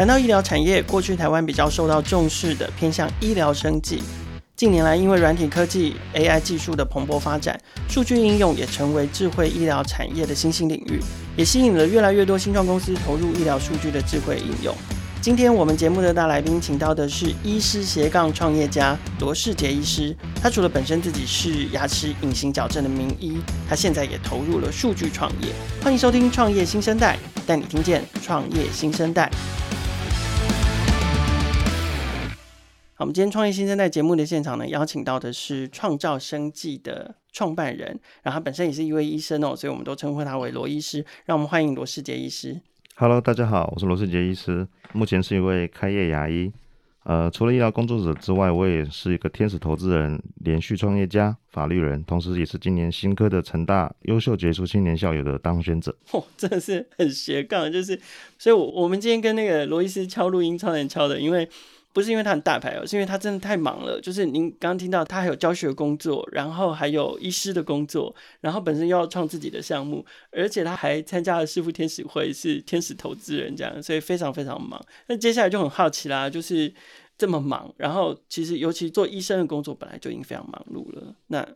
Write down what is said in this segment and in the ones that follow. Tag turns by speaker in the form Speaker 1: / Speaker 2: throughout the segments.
Speaker 1: 谈到医疗产业，过去台湾比较受到重视的偏向医疗生技。近年来，因为软体科技、AI 技术的蓬勃发展，数据应用也成为智慧医疗产业的新兴领域，也吸引了越来越多新创公司投入医疗数据的智慧应用。今天我们节目的大来宾，请到的是医师斜杠创业家罗世杰医师。他除了本身自己是牙齿隐形矫正的名医，他现在也投入了数据创业。欢迎收听《创业新生代》，带你听见创业新生代带。我们今天创业新生代节目的现场呢，邀请到的是创造生计的创办人，然后他本身也是一位医生哦，所以我们都称呼他为罗医师。让我们欢迎罗世杰医师。
Speaker 2: Hello，大家好，我是罗世杰医师，目前是一位开业牙医。呃，除了医疗工作者之外，我也是一个天使投资人、连续创业家、法律人，同时也是今年新科的成大优秀杰出青年校友的当选者。
Speaker 1: 哦，真的是很斜杠，就是，所以，我我们今天跟那个罗医师敲录音超难敲的，因为。不是因为他很大牌哦，是因为他真的太忙了。就是您刚刚听到他还有教学工作，然后还有医师的工作，然后本身又要创自己的项目，而且他还参加了师傅天使会，是天使投资人这样，所以非常非常忙。那接下来就很好奇啦，就是这么忙，然后其实尤其做医生的工作本来就已经非常忙碌了，那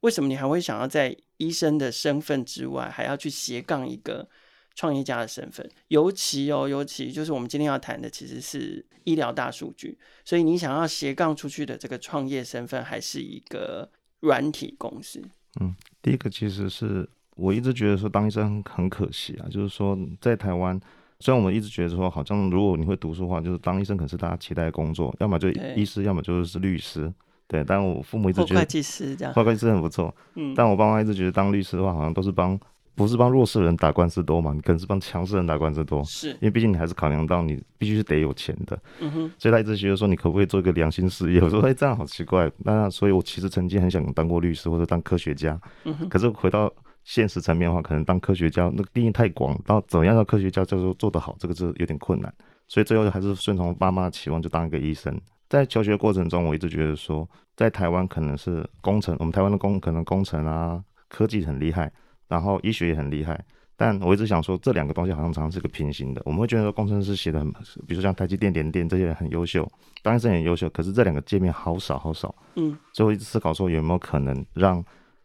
Speaker 1: 为什么你还会想要在医生的身份之外，还要去斜杠一个？创业家的身份，尤其哦，尤其就是我们今天要谈的，其实是医疗大数据。所以你想要斜杠出去的这个创业身份，还是一个软体公司？
Speaker 2: 嗯，第一个其实是我一直觉得说当医生很可惜啊，就是说在台湾，虽然我们一直觉得说好像如果你会读书的话，就是当医生可是大家期待的工作，要么就医师，要么就是律师。对，但我父母一直觉得
Speaker 1: 会计师这样，
Speaker 2: 会计师很不错。嗯，但我爸妈一直觉得当律师的话，好像都是帮。不是帮弱势人打官司多嘛？你可能是帮强势人打官司多。
Speaker 1: 是，因
Speaker 2: 为毕竟你还是考量到你必须是得有钱的。
Speaker 1: 嗯哼。
Speaker 2: 所以他一直觉得说，你可不可以做一个良心事业？我说，哎、欸，这样好奇怪。那所以，我其实曾经很想当过律师或者当科学家。
Speaker 1: 嗯哼。
Speaker 2: 可是回到现实层面的话，可能当科学家那个定义太广，到怎么样的科学家叫做做得好，这个是有点困难。所以最后还是顺从爸妈的期望，就当一个医生。在求学过程中，我一直觉得说，在台湾可能是工程，我们台湾的工可能工程啊，科技很厉害，然后医学也很厉害。但我一直想说，这两个东西好像常常是个平行的。我们会觉得说，工程师写的很，比如说像台积电、联电这些人很优秀，当然是很优秀。可是这两个界面好少好少。
Speaker 1: 嗯，
Speaker 2: 所以我一直思考说，有没有可能让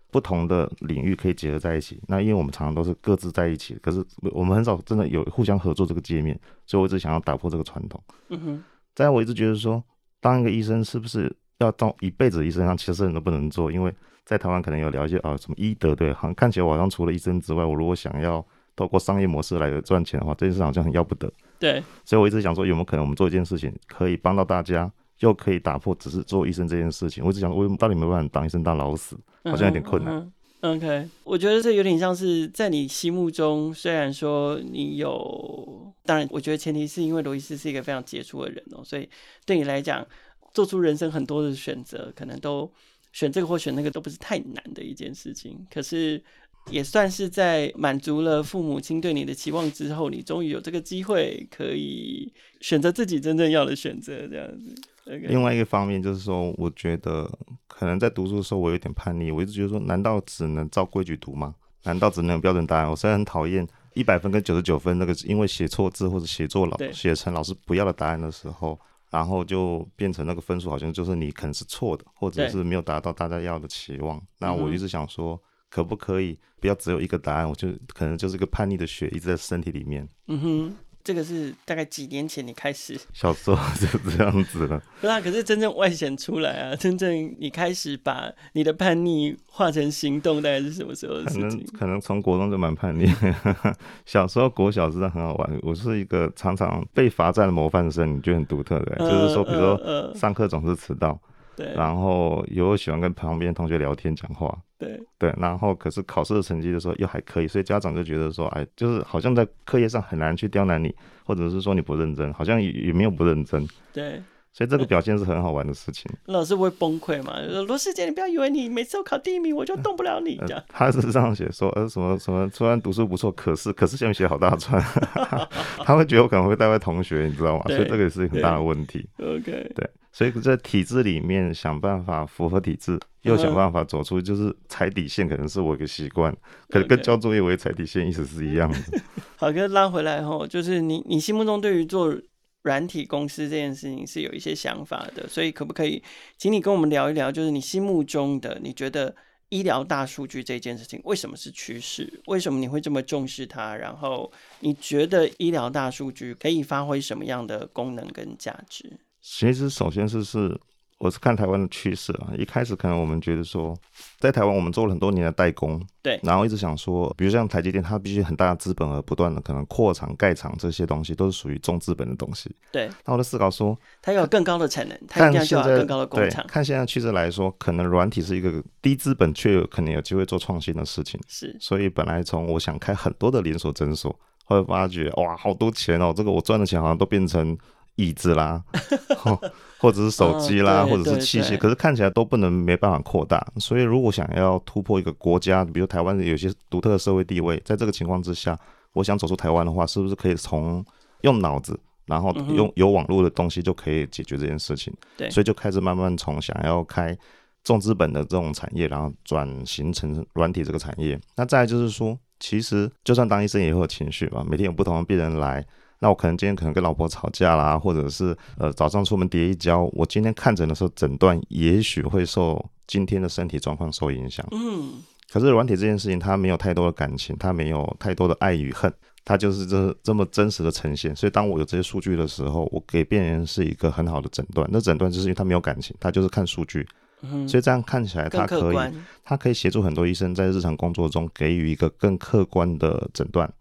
Speaker 2: 不同的领域可以结合在一起？那因为我们常常都是各自在一起，可是我们很少真的有互相合作这个界面。所以我一直想要打破这个传统。
Speaker 1: 嗯哼，
Speaker 2: 再我一直觉得说，当一个医生是不是要当一辈子医生？让其实人都不能做，因为。在台湾可能有了解啊，什么医德对，好像看起来我好像除了医生之外，我如果想要透过商业模式来赚钱的话，这件事好像很要不得。
Speaker 1: 对，
Speaker 2: 所以我一直想说，有没有可能我们做一件事情，可以帮到大家，又可以打破只是做医生这件事情？我一直想，我到底没办法当医生当老死，好像有点困难。
Speaker 1: 嗯嗯、OK，我觉得这有点像是在你心目中，虽然说你有，当然，我觉得前提是因为罗伊斯是一个非常杰出的人哦，所以对你来讲，做出人生很多的选择，可能都。选这个或选那个都不是太难的一件事情，可是也算是在满足了父母亲对你的期望之后，你终于有这个机会可以选择自己真正要的选择，这样子。Okay.
Speaker 2: 另外一个方面就是说，我觉得可能在读书的时候我有点叛逆，我一直觉得说，难道只能照规矩读吗？难道只能有标准答案？我虽然很讨厌一百分跟九十九分那个，因为写错字或者写错老写成老师不要的答案的时候。然后就变成那个分数，好像就是你可能是错的，或者是没有达到大家要的期望。那我一直想说，可不可以不要只有一个答案？我就可能就是个叛逆的血一直在身体里面。
Speaker 1: 嗯哼。这个是大概几年前你开始，
Speaker 2: 小时候就这样子了。
Speaker 1: 对啊，可是真正外显出来啊，真正你开始把你的叛逆化成行动，大概是什么时候的事情？
Speaker 2: 可能可能从国中就蛮叛逆。小时候国小真的很好玩，我是一个常常被罚站的模范生，你觉得很独特的，呃、就是说，比如说上课总是迟到。呃呃对，然后又喜欢跟旁边同学聊天讲话，
Speaker 1: 对
Speaker 2: 对，然后可是考试的成绩的时候又还可以，所以家长就觉得说，哎，就是好像在课业上很难去刁难你，或者是说你不认真，好像也也没有不认真，
Speaker 1: 对，
Speaker 2: 所以这个表现是很好玩的事情。
Speaker 1: 老师会崩溃嘛？罗世杰，你不要以为你每次都考第一名，我就动不了你。这样、呃，他
Speaker 2: 是这样写说，呃，什么什么，虽然读书不错，可是可是下面写好大串，他会觉得我可能会带坏同学，你知道吗？所以这个也是很大的问题。
Speaker 1: OK，
Speaker 2: 对。所以在体制里面想办法符合体制，又想办法走出，就是踩底线，可能是我一个习惯。可能跟交作业为踩底线意思是一样的。
Speaker 1: 好，跟拉回来吼，就是你你心目中对于做软软体公司这件事情是有一些想法的，所以可不可以请你跟我们聊一聊，就是你心目中的你觉得医疗大数据这件事情为什么是趋势？为什么你会这么重视它？然后你觉得医疗大数据可以发挥什么样的功能跟价值？
Speaker 2: 其实首先是是。我是看台湾的趋势啊，一开始可能我们觉得说，在台湾我们做了很多年的代工，
Speaker 1: 对，
Speaker 2: 然后一直想说，比如像台积电，它必须很大的资本而不断的可能扩厂盖厂，这些东西都是属于重资本的东西，
Speaker 1: 对。
Speaker 2: 那我在思考说，
Speaker 1: 它要有更高的产能，它一定要有更高的工厂。
Speaker 2: 看现在趋势来说，可能软体是一个低资本却有可能有机会做创新的事情，
Speaker 1: 是。
Speaker 2: 所以本来从我想开很多的连锁诊所，会发觉哇，好多钱哦，这个我赚的钱好像都变成。椅子啦，或者是手机啦，或者是器械，可是看起来都不能没办法扩大。所以如果想要突破一个国家，比如台湾有些独特的社会地位，在这个情况之下，我想走出台湾的话，是不是可以从用脑子，然后用有网络的东西就可以解决这件事情？对，所以就开始慢慢从想要开重资本的这种产业，然后转型成软体这个产业。那再来就是说，其实就算当医生也会有情绪嘛，每天有不同的病人来。那我可能今天可能跟老婆吵架啦，或者是呃早上出门跌一跤，我今天看诊的时候诊断也许会受今天的身体状况受影响。嗯，可是软体这件事情它没有太多的感情，它没有太多的爱与恨，它就是这这么真实的呈现。所以当我有这些数据的时候，我给病人是一个很好的诊断。那诊断就是因为他没有感情，他就是看数据。嗯，所以这样看起来它可以，它可以协助很多医生在日常工作中给予一个更客观的诊断。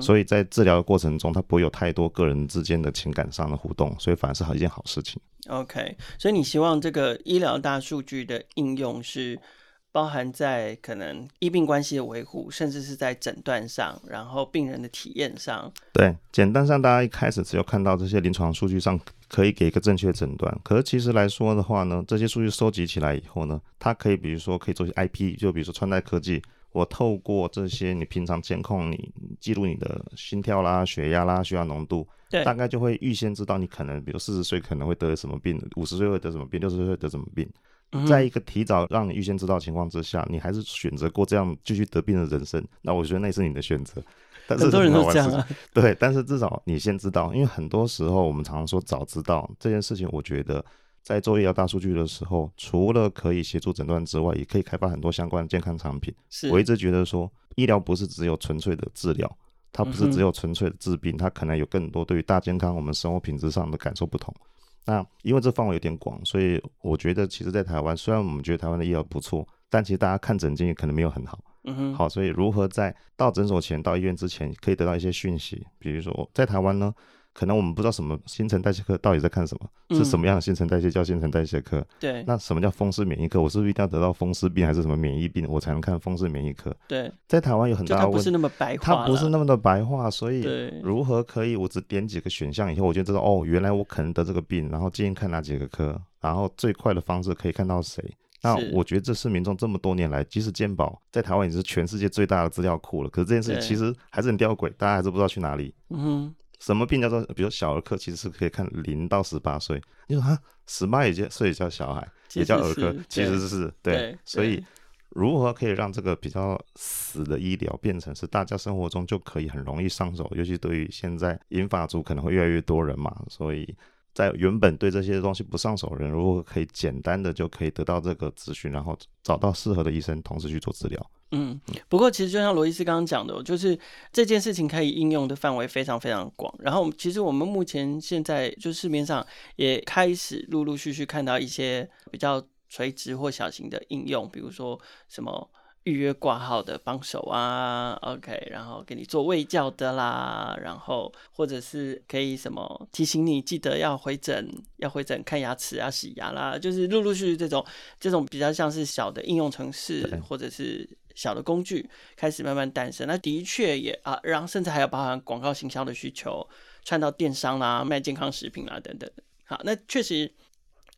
Speaker 2: 所以在治疗的过程中，他不会有太多个人之间的情感上的互动，所以反而是好一件好事情。
Speaker 1: OK，所以你希望这个医疗大数据的应用是包含在可能医病关系的维护，甚至是在诊断上，然后病人的体验上。
Speaker 2: 对，简单上大家一开始只有看到这些临床数据上可以给一个正确诊断，可是其实来说的话呢，这些数据收集起来以后呢，它可以比如说可以做些 IP，就比如说穿戴科技。我透过这些，你平常监控你记录你的心跳啦、血压啦、血压浓度，对，大概就会预先知道你可能，比如四十岁可能会得什么病，五十岁会得什么病，六十岁会得什么病。嗯、在一个提早让你预先知道的情况之下，你还是选择过这样继续得病的人生，那我觉得那是你的选择。但是很多人都这样啊。对，但是至少你先知道，因为很多时候我们常常说早知道这件事情，我觉得。在做医疗大数据的时候，除了可以协助诊断之外，也可以开发很多相关的健康产品。是我一直觉得说，医疗不是只有纯粹的治疗，它不是只有纯粹的治病，它可能有更多对于大健康、我们生活品质上的感受不同。那因为这范围有点广，所以我觉得，其实，在台湾，虽然我们觉得台湾的医疗不错，但其实大家看诊经验可能没有很好。嗯哼。好，所以如何在到诊所前、到医院之前，可以得到一些讯息，比如说在台湾呢？可能我们不知道什么新陈代谢科到底在看什么，嗯、是什么样的新陈代谢叫新陈代谢科？对，那什么叫风湿免疫科？我是不是一定要得到风湿病还是什么免疫病，我才能看风湿免疫科？对，在台湾有很大的问题，它不是那么白话，它不是那么的白话，所以如何可以？我只点几个选项以后，我就知道哦，原来我可能得这个病，然后建议看哪几个科，然后最快的方式可以看到谁？那我觉得这是民众这么多年来，即使健保在台湾也是全世界最大的资料库了，可是这件事情其实还是很吊诡，大家还是不知道去哪里。嗯哼。什么病叫做？比如小儿科，其实是可以看零到十八岁。你说啊，十八也叫，岁也叫小孩，也叫儿科，其实是对，对。所以如何可以让这个比较死的医疗变成是大家生活中就可以很容易上手？尤其对于现在银发族可能会越来越多人嘛，所以在原本对这些东西不上手的人，如果可以简单的就可以得到这个资讯，然后找到适合的医生，同时去做治疗。
Speaker 1: 嗯，不过其实就像罗医师刚刚讲的，就是这件事情可以应用的范围非常非常广。然后，其实我们目前现在就市面上也开始陆陆续续看到一些比较垂直或小型的应用，比如说什么预约挂号的帮手啊，OK，然后给你做胃教的啦，然后或者是可以什么提醒你记得要回诊，要回诊看牙齿啊、洗牙啦，就是陆陆续续这种这种比较像是小的应用程式，或者是。小的工具开始慢慢诞生，那的确也啊，然后甚至还有包含广告行销的需求，串到电商啦、卖健康食品啦等等。好，那确实。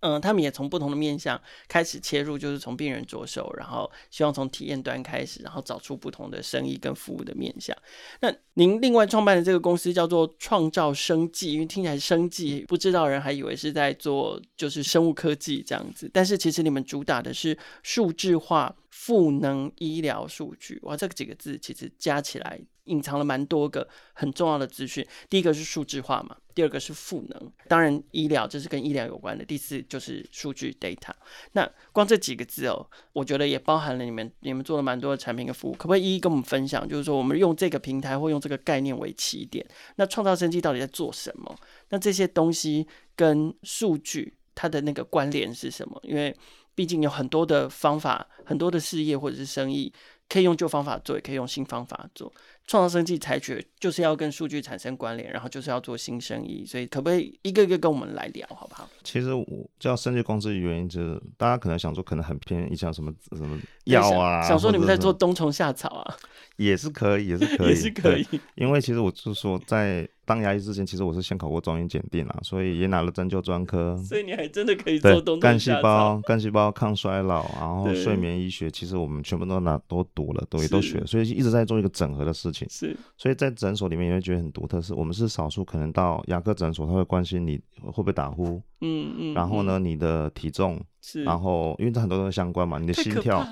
Speaker 1: 嗯，他们也从不同的面向开始切入，就是从病人着手，然后希望从体验端开始，然后找出不同的生意跟服务的面向。那您另外创办的这个公司叫做创造生计，因为听起来生计，不知道人还以为是在做就是生物科技这样子，但是其实你们主打的是数字化赋能医疗数据。哇，这几个字其实加起来。隐藏了蛮多个很重要的资讯。第一个是数字化嘛，第二个是赋能，当然医疗这是跟医疗有关的。第四就是数据 data。那光这几个字哦，我觉得也包含了你们你们做了蛮多的产品跟服务，可不可以一一跟我们分享？就是说我们用这个平台或用这个概念为起点，那创造生机到底在做什么？那这些东西跟数据它的那个关联是什么？因为毕竟有很多的方法，很多的事业或者是生意。可以用旧方法做，也可以用新方法做。创造生计采取就是要跟数据产生关联，然后就是要做新生意，所以可不可以一个一个跟我们来聊，好不好？
Speaker 2: 其实我叫生计公司的原因就是，大家可能想说，可能很偏，像什么什么药啊，
Speaker 1: 想，想说你们在做冬虫夏草啊，
Speaker 2: 也是可以，也是可以，
Speaker 1: 也是可以。
Speaker 2: 因为其实我是说在。当牙医之前，其实我是先考过中医检定啊，所以也拿了针灸专科。
Speaker 1: 所以你还真的可以做东西。
Speaker 2: 干细胞、干细胞抗衰老，然后睡眠医学，其实我们全部都拿都读了，都也都学，所以一直在做一个整合的事情。
Speaker 1: 是，
Speaker 2: 所以在诊所里面也会觉得很独特，是我们是少数可能到牙科诊所，他会关心你会不会打呼，
Speaker 1: 嗯嗯，
Speaker 2: 然后呢，你的体重，
Speaker 1: 是，
Speaker 2: 然后因为这很多都相关嘛，你的心跳。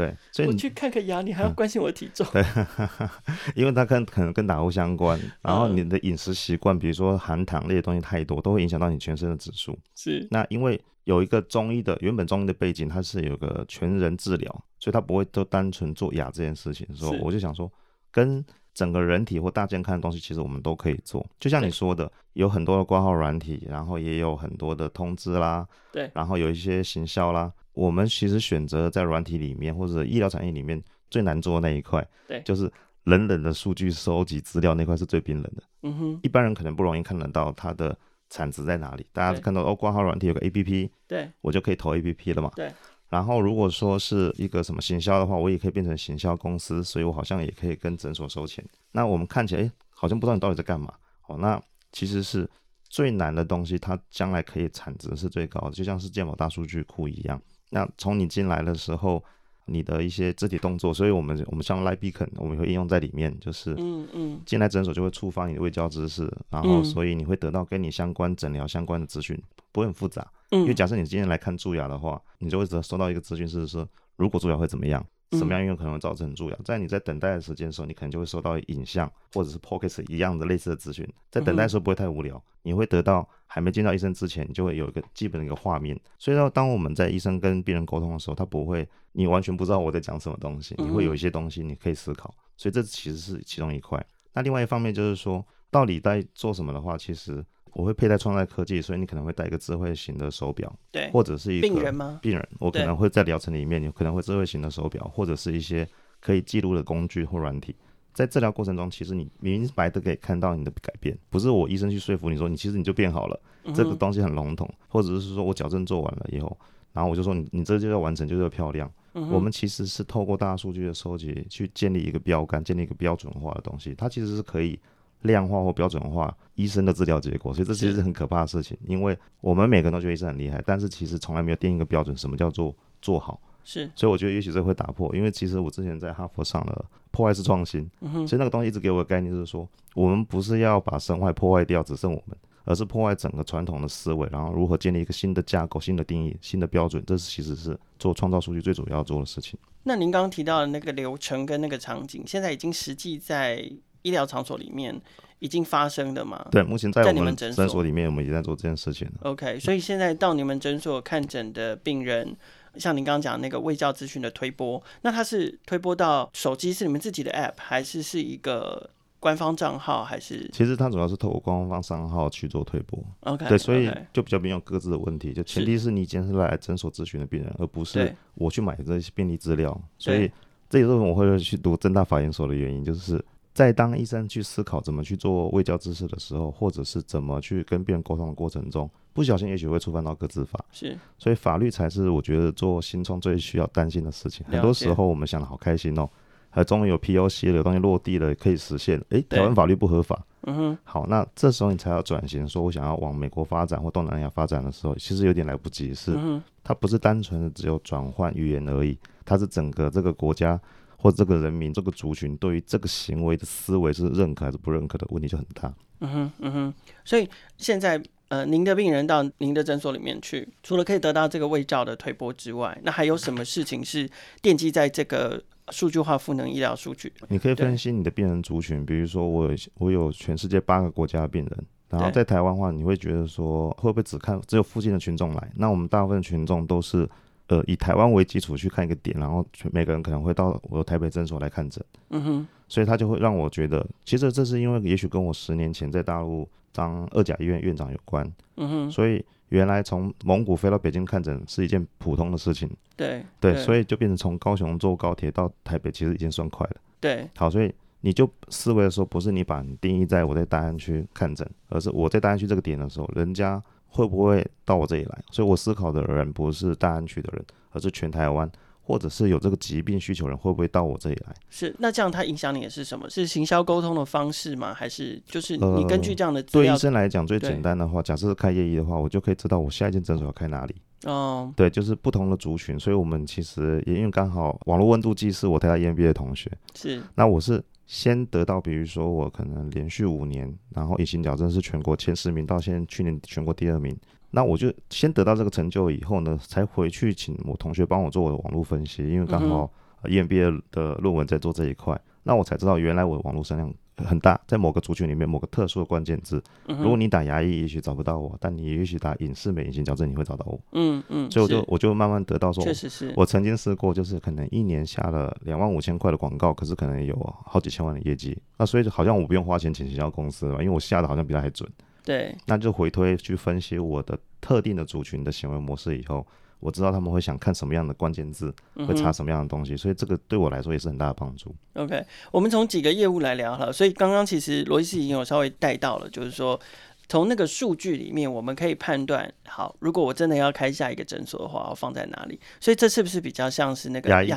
Speaker 2: 对，所以你
Speaker 1: 我去看看牙，你还要关心我的体重？
Speaker 2: 嗯、对，因为它跟可能跟打呼相关，然后你的饮食习惯，比如说含糖类的东西太多，都会影响到你全身的指数。
Speaker 1: 是，
Speaker 2: 那因为有一个中医的原本中医的背景，它是有个全人治疗，所以它不会都单纯做牙这件事情。所以我就想说，跟整个人体或大健康的东西，其实我们都可以做。就像你说的，有很多的挂号软体，然后也有很多的通知啦，
Speaker 1: 对，
Speaker 2: 然后有一些行销啦。我们其实选择在软体里面或者医疗产业里面最难做的那一块，
Speaker 1: 对，
Speaker 2: 就是冷冷的数据收集资料那块是最冰冷的。
Speaker 1: 嗯哼，
Speaker 2: 一般人可能不容易看得到它的产值在哪里。大家看到哦，挂号软体有个 APP，
Speaker 1: 对，
Speaker 2: 我就可以投 APP 了嘛。
Speaker 1: 对。
Speaker 2: 然后如果说是一个什么行销的话，我也可以变成行销公司，所以我好像也可以跟诊所收钱。那我们看起来，哎，好像不知道你到底在干嘛。哦，那其实是最难的东西，它将来可以产值是最高的，就像是建保大数据库一样。那从你进来的时候，你的一些肢体动作，所以我们我们像 Light Beacon，我们会应用在里面，就是嗯嗯，进来诊所就会触发你的未交知识，然后所以你会得到跟你相关诊疗相关的资讯，不会很复杂。因为假设你今天来看蛀牙的话，你就会得收到一个资讯是说，如果蛀牙会怎么样。什么样应用可能会造成蛀牙？在你在等待的时间的时候，你可能就会收到影像或者是 p o c k e t 一样的类似的资讯。在等待的时候不会太无聊，你会得到还没见到医生之前，你就会有一个基本的一个画面。所以说，当我们在医生跟病人沟通的时候，他不会你完全不知道我在讲什么东西，你会有一些东西你可以思考。所以这其实是其中一块。那另外一方面就是说，到底在做什么的话，其实。我会佩戴穿戴科技，所以你可能会戴一个智慧型的手表，
Speaker 1: 对，
Speaker 2: 或者是一个
Speaker 1: 病人吗？
Speaker 2: 病人，我可能会在疗程里面，有可能会智慧型的手表，或者是一些可以记录的工具或软体，在治疗过程中，其实你明白的可以看到你的改变，不是我医生去说服你说你其实你就变好了，嗯、这个东西很笼统，或者是说我矫正做完了以后，然后我就说你你这就要完成，就是要漂亮、嗯。我们其实是透过大数据的收集去建立一个标杆，建立一个标准化的东西，它其实是可以。量化或标准化医生的治疗结果，所以这其实是很可怕的事情。因为我们每个人都觉得医生很厉害，但是其实从来没有定一个标准，什么叫做做好？
Speaker 1: 是，
Speaker 2: 所以我觉得也许这会打破。因为其实我之前在哈佛上了破坏式创新，嗯，所以那个东西一直给我的概念就是说，我们不是要把生坏破坏掉，只剩我们，而是破坏整个传统的思维，然后如何建立一个新的架构、新的定义、新的标准。这是其实是做创造数据最主要做的事情。
Speaker 1: 那您刚刚提到的那个流程跟那个场景，现在已经实际在医疗场所里面已经发生的吗？
Speaker 2: 对，目前在我们诊所里面，我们已经在做这件事情。
Speaker 1: OK，所以现在到你们诊所看诊的病人，像您刚刚讲那个卫教资讯的推播，那它是推播到手机是你们自己的 App，还是是一个官方账号？还是？
Speaker 2: 其实它主要是透过官方账号去做推播。
Speaker 1: OK，
Speaker 2: 对，所以就比较没有各自的问题。就前提是你今天是来诊所咨询的病人，而不是我去买这些便利资料。所以这也是我会去读正大法研所的原因，就是。在当医生去思考怎么去做卫教知识的时候，或者是怎么去跟病人沟通的过程中，不小心也许会触犯到个自法。
Speaker 1: 是，
Speaker 2: 所以法律才是我觉得做新创最需要担心的事情。很多时候我们想的好开心哦，还终于有 POC 了，有东西落地了，可以实现。诶，台湾法律不合法。嗯哼。好，那这时候你才要转型，说我想要往美国发展或东南亚发展的时候，其实有点来不及。是，它不是单纯的只有转换语言而已，它是整个这个国家。或者这个人民、这个族群对于这个行为的思维是认可还是不认可的问题就很大。
Speaker 1: 嗯哼，嗯哼。所以现在，呃，您的病人到您的诊所里面去，除了可以得到这个卫照的推波之外，那还有什么事情是奠基在这个数据化赋能医疗数据。
Speaker 2: 你可以分析你的病人族群，比如说我有我有全世界八个国家的病人，然后在台湾的话，你会觉得说会不会只看只有附近的群众来？那我们大部分群众都是。呃，以台湾为基础去看一个点，然后每个人可能会到我的台北诊所来看诊，
Speaker 1: 嗯哼，
Speaker 2: 所以他就会让我觉得，其实这是因为也许跟我十年前在大陆当二甲医院院长有关，
Speaker 1: 嗯哼，
Speaker 2: 所以原来从蒙古飞到北京看诊是一件普通的事情，
Speaker 1: 对
Speaker 2: 对，所以就变成从高雄坐高铁到台北其实已经算快了，
Speaker 1: 对，
Speaker 2: 好，所以你就思维的时候，不是你把你定义在我在大安区看诊，而是我在大安区这个点的时候，人家。会不会到我这里来？所以我思考的人不是大安区的人，而是全台湾，或者是有这个疾病需求人会不会到我这里来？
Speaker 1: 是，那这样它影响你的是什么？是行销沟通的方式吗？还是就是你根据这样的资料？
Speaker 2: 呃，对医生来讲最简单的话，假设是开业医的话，我就可以知道我下一间诊所要开哪里。
Speaker 1: 哦，
Speaker 2: 对，就是不同的族群，所以我们其实也因为刚好网络温度计是我台大 EMBA 的同学，
Speaker 1: 是，
Speaker 2: 那我是。先得到，比如说我可能连续五年，然后隐形矫正是全国前十名，到现在去年全国第二名，那我就先得到这个成就以后呢，才回去请我同学帮我做我的网络分析，因为刚好 EMBA 的论文在做这一块，那我才知道原来我的网络声量。很大，在某个族群里面，某个特殊的关键字，如果你打牙医，也许找不到我，但你也许打影视美隐形矫正，你会找到我。
Speaker 1: 嗯嗯，
Speaker 2: 所以我就我就慢慢得到说，
Speaker 1: 确实是
Speaker 2: 我曾经试过，就是可能一年下了两万五千块的广告，可是可能有好几千万的业绩，那所以好像我不用花钱请行销公司了，因为我下的好像比他还准。
Speaker 1: 对，
Speaker 2: 那就回推去分析我的特定的族群的行为模式以后。我知道他们会想看什么样的关键字，会查什么样的东西，所以这个对我来说也是很大的帮助。
Speaker 1: OK，我们从几个业务来聊好了。所以刚刚其实罗伊斯已经有稍微带到了，就是说从那个数据里面，我们可以判断，好，如果我真的要开下一个诊所的话，我放在哪里？所以这是不是比较像是那个牙医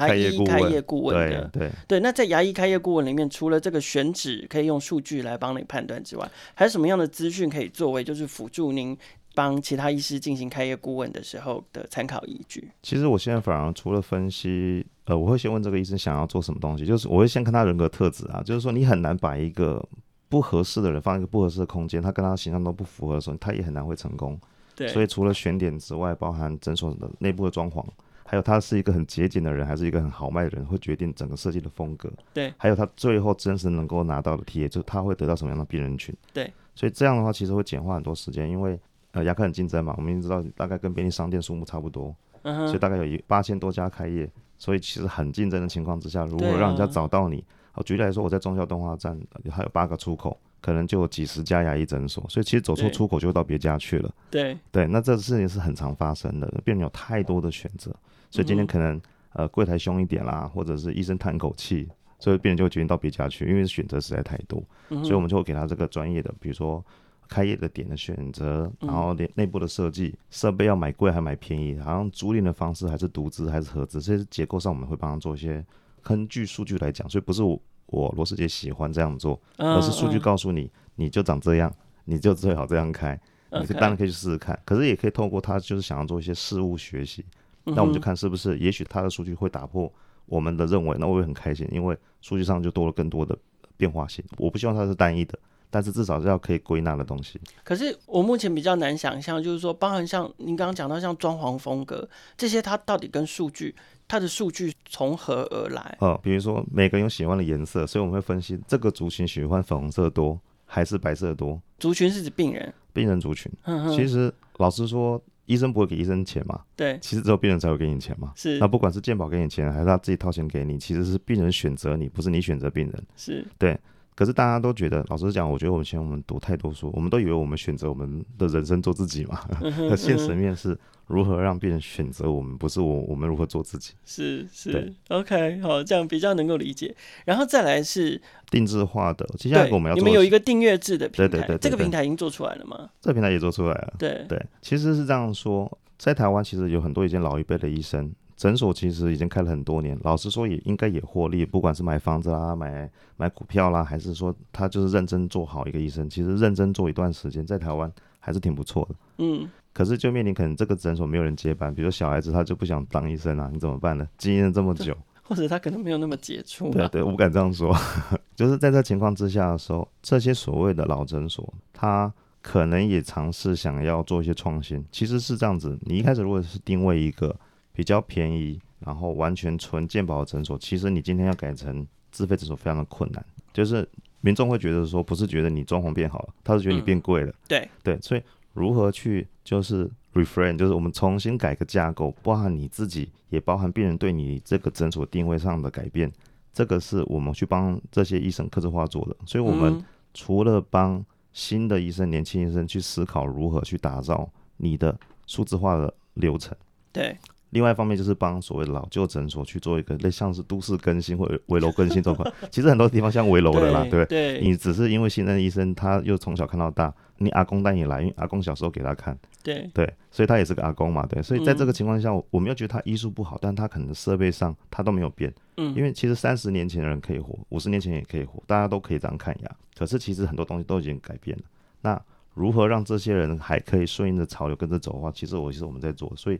Speaker 1: 开业顾问的？
Speaker 2: 对
Speaker 1: 对。那在牙医开业顾问里面，除了这个选址可以用数据来帮你判断之外，还有什么样的资讯可以作为就是辅助您？帮其他医师进行开业顾问的时候的参考依据。
Speaker 2: 其实我现在反而除了分析，呃，我会先问这个医生想要做什么东西，就是我会先看他人格特质啊，就是说你很难把一个不合适的人放一个不合适的空间，他跟他形象都不符合的时候，他也很难会成功。
Speaker 1: 对。
Speaker 2: 所以除了选点之外，包含诊所的内部的装潢，还有他是一个很节俭的人，还是一个很豪迈的人，会决定整个设计的风格。
Speaker 1: 对。
Speaker 2: 还有他最后真实能够拿到的体验，就是他会得到什么样的病人群。
Speaker 1: 对。
Speaker 2: 所以这样的话，其实会简化很多时间，因为。呃，牙科很竞争嘛，我们已经知道大概跟便利商店数目差不多，
Speaker 1: 嗯，
Speaker 2: 所以大概有一八千多家开业，所以其实很竞争的情况之下，如何让人家找到你？好，举例来说，我在忠孝敦化站还有八个出口，可能就有几十家牙医诊所，所以其实走错出口就会到别家去了。
Speaker 1: 对
Speaker 2: 对，那这事情是很常发生的，病人有太多的选择，所以今天可能呃柜台凶一点啦，或者是医生叹口气，所以病人就会决定到别家去，因为选择实在太多，所以我们就会给他这个专业的，比如说。开业的点的选择，然后连内部的设计，设备要买贵还买便宜，好像租赁的方式还是独资还是合资，这些结构上我们会帮他做一些根据数据来讲，所以不是我我罗世杰喜欢这样做，而是数据告诉你，你就长这样，你就最好这样开，你当然可以去试试看，可是也可以透过他就是想要做一些事物学习，那我们就看是不是，也许他的数据会打破我们的认为，那我会很开心，因为数据上就多了更多的变化性，我不希望它是单一的。但是至少是要可以归纳的东西。
Speaker 1: 可是我目前比较难想象，就是说，包含像您刚刚讲到像装潢风格这些，它到底跟数据，它的数据从何而来？
Speaker 2: 哦，比如说每个人有喜欢的颜色，所以我们会分析这个族群喜欢粉红色多还是白色多。
Speaker 1: 族群是指病人，
Speaker 2: 病人族群。其实老实说，医生不会给医生钱嘛？
Speaker 1: 对。
Speaker 2: 其实只有病人才会给你钱嘛？
Speaker 1: 是。
Speaker 2: 那不管是健保给你钱，还是他自己掏钱给你，其实是病人选择你，不是你选择病人。
Speaker 1: 是。
Speaker 2: 对。可是大家都觉得，老实讲，我觉得我们以前我们读太多书，我们都以为我们选择我们的人生做自己嘛。那、现实面是如何让别人选择我们，不是我我们如何做自己。
Speaker 1: 是是，OK，好，这样比较能够理解。然后再来是
Speaker 2: 定制化的，接下来我们要做
Speaker 1: 你们有一个订阅制的平台，这个平台已经做出来了吗？
Speaker 2: 这个平台也做出来了。
Speaker 1: 对
Speaker 2: 对，其实是这样说，在台湾其实有很多已经老一辈的医生。诊所其实已经开了很多年，老实说也应该也获利，不管是买房子啦、买买股票啦，还是说他就是认真做好一个医生，其实认真做一段时间，在台湾还是挺不错的。
Speaker 1: 嗯，
Speaker 2: 可是就面临可能这个诊所没有人接班，比如小孩子他就不想当医生啊，你怎么办呢？经营了这么久，
Speaker 1: 或者他可能没有那么杰出。
Speaker 2: 对对，我不敢这样说，就是在这情况之下的时候，这些所谓的老诊所，他可能也尝试想要做一些创新。其实是这样子，你一开始如果是定位一个。比较便宜，然后完全纯健保的诊所，其实你今天要改成自费诊所非常的困难，就是民众会觉得说，不是觉得你装潢变好了，他是觉得你变贵了。
Speaker 1: 嗯、对
Speaker 2: 对，所以如何去就是 reframe，就是我们重新改个架构，包含你自己，也包含病人对你这个诊所定位上的改变，这个是我们去帮这些医生客制化做的。所以，我们除了帮新的医生、年轻医生去思考如何去打造你的数字化的流程，
Speaker 1: 对。
Speaker 2: 另外一方面就是帮所谓的老旧诊所去做一个类像是都市更新或者危楼更新状况。其实很多地方像围楼的啦，对不对？你只是因为新任医生他又从小看到大，你阿公带你来，因为阿公小时候给他看，
Speaker 1: 对
Speaker 2: 对，所以他也是个阿公嘛，对。所以在这个情况下，我们又觉得他医术不好，但他可能设备上他都没有变，嗯，因为其实三十年前的人可以活，五十年前也可以活，大家都可以这样看牙。可是其实很多东西都已经改变了。那如何让这些人还可以顺应着潮流跟着走的话，其实我其实我们在做，所以。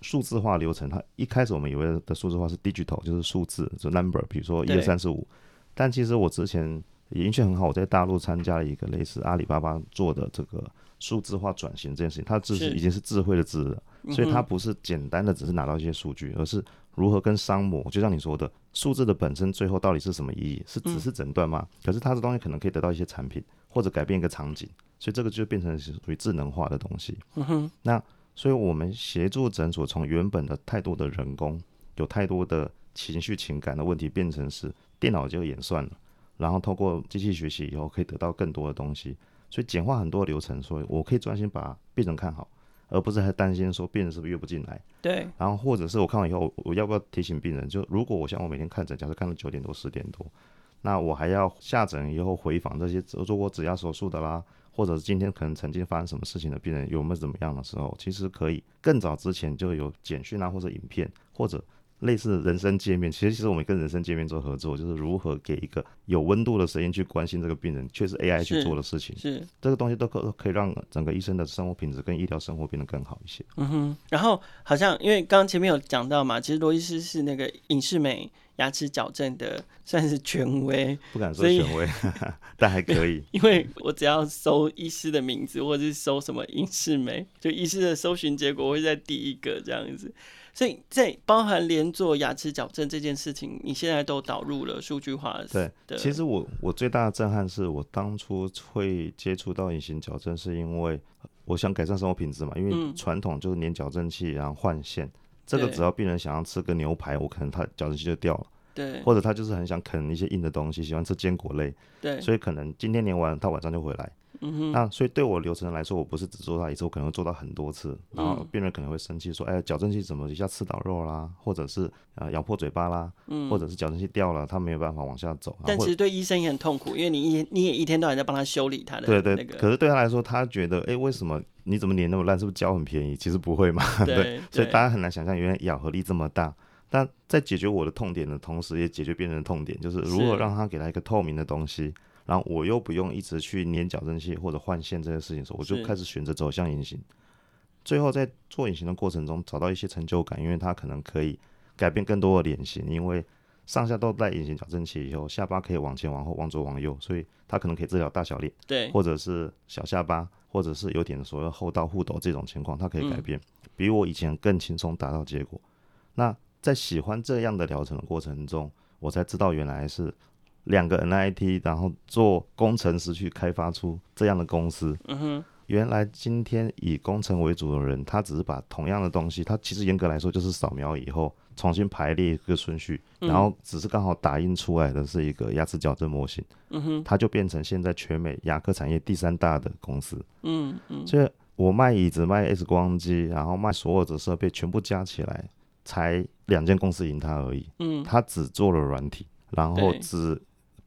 Speaker 2: 数字化流程，它一开始我们以为的数字化是 digital，就是数字，就 number，比如说一二三四五。但其实我之前也运气很好，我在大陆参加了一个类似阿里巴巴做的这个数字化转型这件事情，它智是已经是智慧的智了，所以它不是简单的只是拿到一些数据，而是如何跟商模，就像你说的，数字的本身最后到底是什么意义？是只是诊断吗？可是它的东西可能可以得到一些产品，或者改变一个场景，所以这个就变成是属于智能化的东西。那。所以，我们协助诊所从原本的太多的人工，有太多的情绪情感的问题，变成是电脑就演算了，然后透过机器学习以后，可以得到更多的东西，所以简化很多流程，所以我可以专心把病人看好，而不是还担心说病人是不是约不进来。
Speaker 1: 对。然
Speaker 2: 后或者是我看完以后，我要不要提醒病人？就如果我像我每天看诊，假设看到九点多、十点多，那我还要下诊以后回访这些做过指压手术的啦。或者是今天可能曾经发生什么事情的病人有没有怎么样的时候，其实可以更早之前就有简讯啊，或者影片，或者类似人生界面。其实，其实我们跟人生界面做合作，就是如何给一个有温度的声音去关心这个病人，却是 AI 去做的事情。
Speaker 1: 是，是
Speaker 2: 这个东西都可可以让整个医生的生活品质跟医疗生活变得更好一些。
Speaker 1: 嗯哼。然后好像因为刚刚前面有讲到嘛，其实罗医师是那个隐适美。牙齿矫正的算是权威，
Speaker 2: 不敢说权威，但还可以。
Speaker 1: 因为我只要搜医师的名字，或者是搜什么隐适美，就医师的搜寻结果会在第一个这样子。所以在包含连做牙齿矫正这件事情，你现在都导入了数据化的。
Speaker 2: 对，其实我我最大的震撼是我当初会接触到隐形矫正，是因为我想改善生活品质嘛。因为传统就是粘矫正器，然后换线。这个只要病人想要吃个牛排，我可能他矫正器就掉了。
Speaker 1: 对，
Speaker 2: 或者他就是很想啃一些硬的东西，喜欢吃坚果类。
Speaker 1: 对，
Speaker 2: 所以可能今天粘完，他晚上就回来。嗯哼。那所以对我流程来说，我不是只做到一次，我可能会做到很多次。然后病人可能会生气说：“嗯、哎，矫正器怎么一下刺到肉啦？或者是啊咬破嘴巴啦？嗯、或者是矫正器掉了，他没有办法往下走。”
Speaker 1: 但其实对医生也很痛苦，因为你一你也一天到晚在帮他修理他的、那个。
Speaker 2: 对对。可是对他来说，他觉得哎，为什么你怎么脸那么烂？是不是胶很便宜？其实不会嘛。对。对所以大家很难想象，原来咬合力这么大。但在解决我的痛点的同时，也解决别人的痛点，就是如何让他给他一个透明的东西，然后我又不用一直去粘矫正器或者换线这些事情的时候，我就开始选择走向隐形。最后在做隐形的过程中，找到一些成就感，因为它可能可以改变更多的脸型，因为上下都戴隐形矫正器以后，下巴可以往前往后往左往右，所以它可能可以治疗大小脸，
Speaker 1: 对，
Speaker 2: 或者是小下巴，或者是有点所谓后倒护斗这种情况，它可以改变，比我以前更轻松达到结果。那在喜欢这样的疗程的过程中，我才知道原来是两个 NIT，然后做工程师去开发出这样的公司。嗯哼，原来今天以工程为主的人，他只是把同样的东西，他其实严格来说就是扫描以后重新排列一个顺序，然后只是刚好打印出来的是一个牙齿矫正模型。嗯哼，它就变成现在全美牙科产业第三大的公司。嗯嗯，所以我卖椅子、卖 X 光机，然后卖所有的设备，全部加起来。才两间公司赢他而已，嗯，他只做了软体，然后只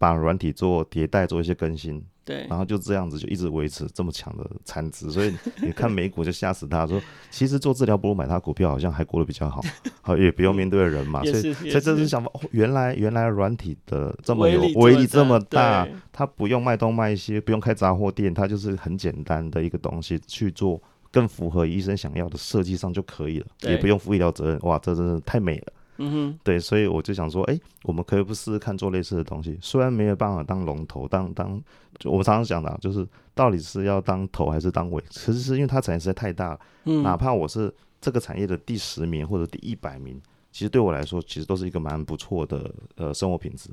Speaker 2: 把软体做迭代，做一些更新，
Speaker 1: 对，
Speaker 2: 然后就这样子就一直维持这么强的产值，所以 你看美股就吓死他，说其实做治疗不如买他股票，好像还过得比较好，好也不用面对人嘛，所以所以这是想法，原来原来软体的这么有威力这么大，他不用卖东卖西，不用开杂货店，他就是很简单的一个东西去做。更符合医生想要的设计上就可以了，也不用负医疗责任。哇，这真是太美了。嗯哼，对，所以我就想说，哎、欸，我们可以不试试看做类似的东西？虽然没有办法当龙头，当当，就我们常常讲的、啊，就是到底是要当头还是当尾？其实是因为它产业实在太大了。嗯，哪怕我是这个产业的第十名或者第一百名，其实对我来说，其实都是一个蛮不错的呃生活品质。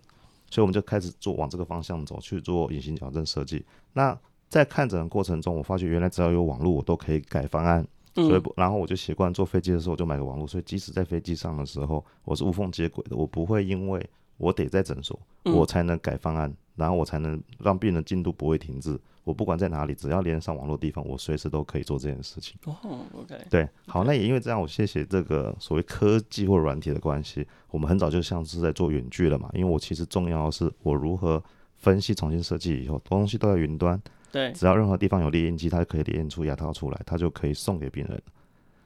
Speaker 2: 所以我们就开始做往这个方向走，去做隐形矫正设计。那在看诊的过程中，我发觉原来只要有网络，我都可以改方案。所以，然后我就习惯坐飞机的时候我就买个网络，所以即使在飞机上的时候，我是无缝接轨的，我不会因为我得在诊所，我才能改方案，然后我才能让病人进度不会停滞。我不管在哪里，只要连上网络的地方，我随时都可以做这件事情。
Speaker 1: 哦，OK，
Speaker 2: 对，好，那也因为这样，我谢谢这个所谓科技或软体的关系，我们很早就像是在做远距了嘛。因为我其实重要的是我如何分析、重新设计以后，东西都在云端。
Speaker 1: 对，
Speaker 2: 只要任何地方有猎印机，它就可以列印出牙套出来，它就可以送给病人。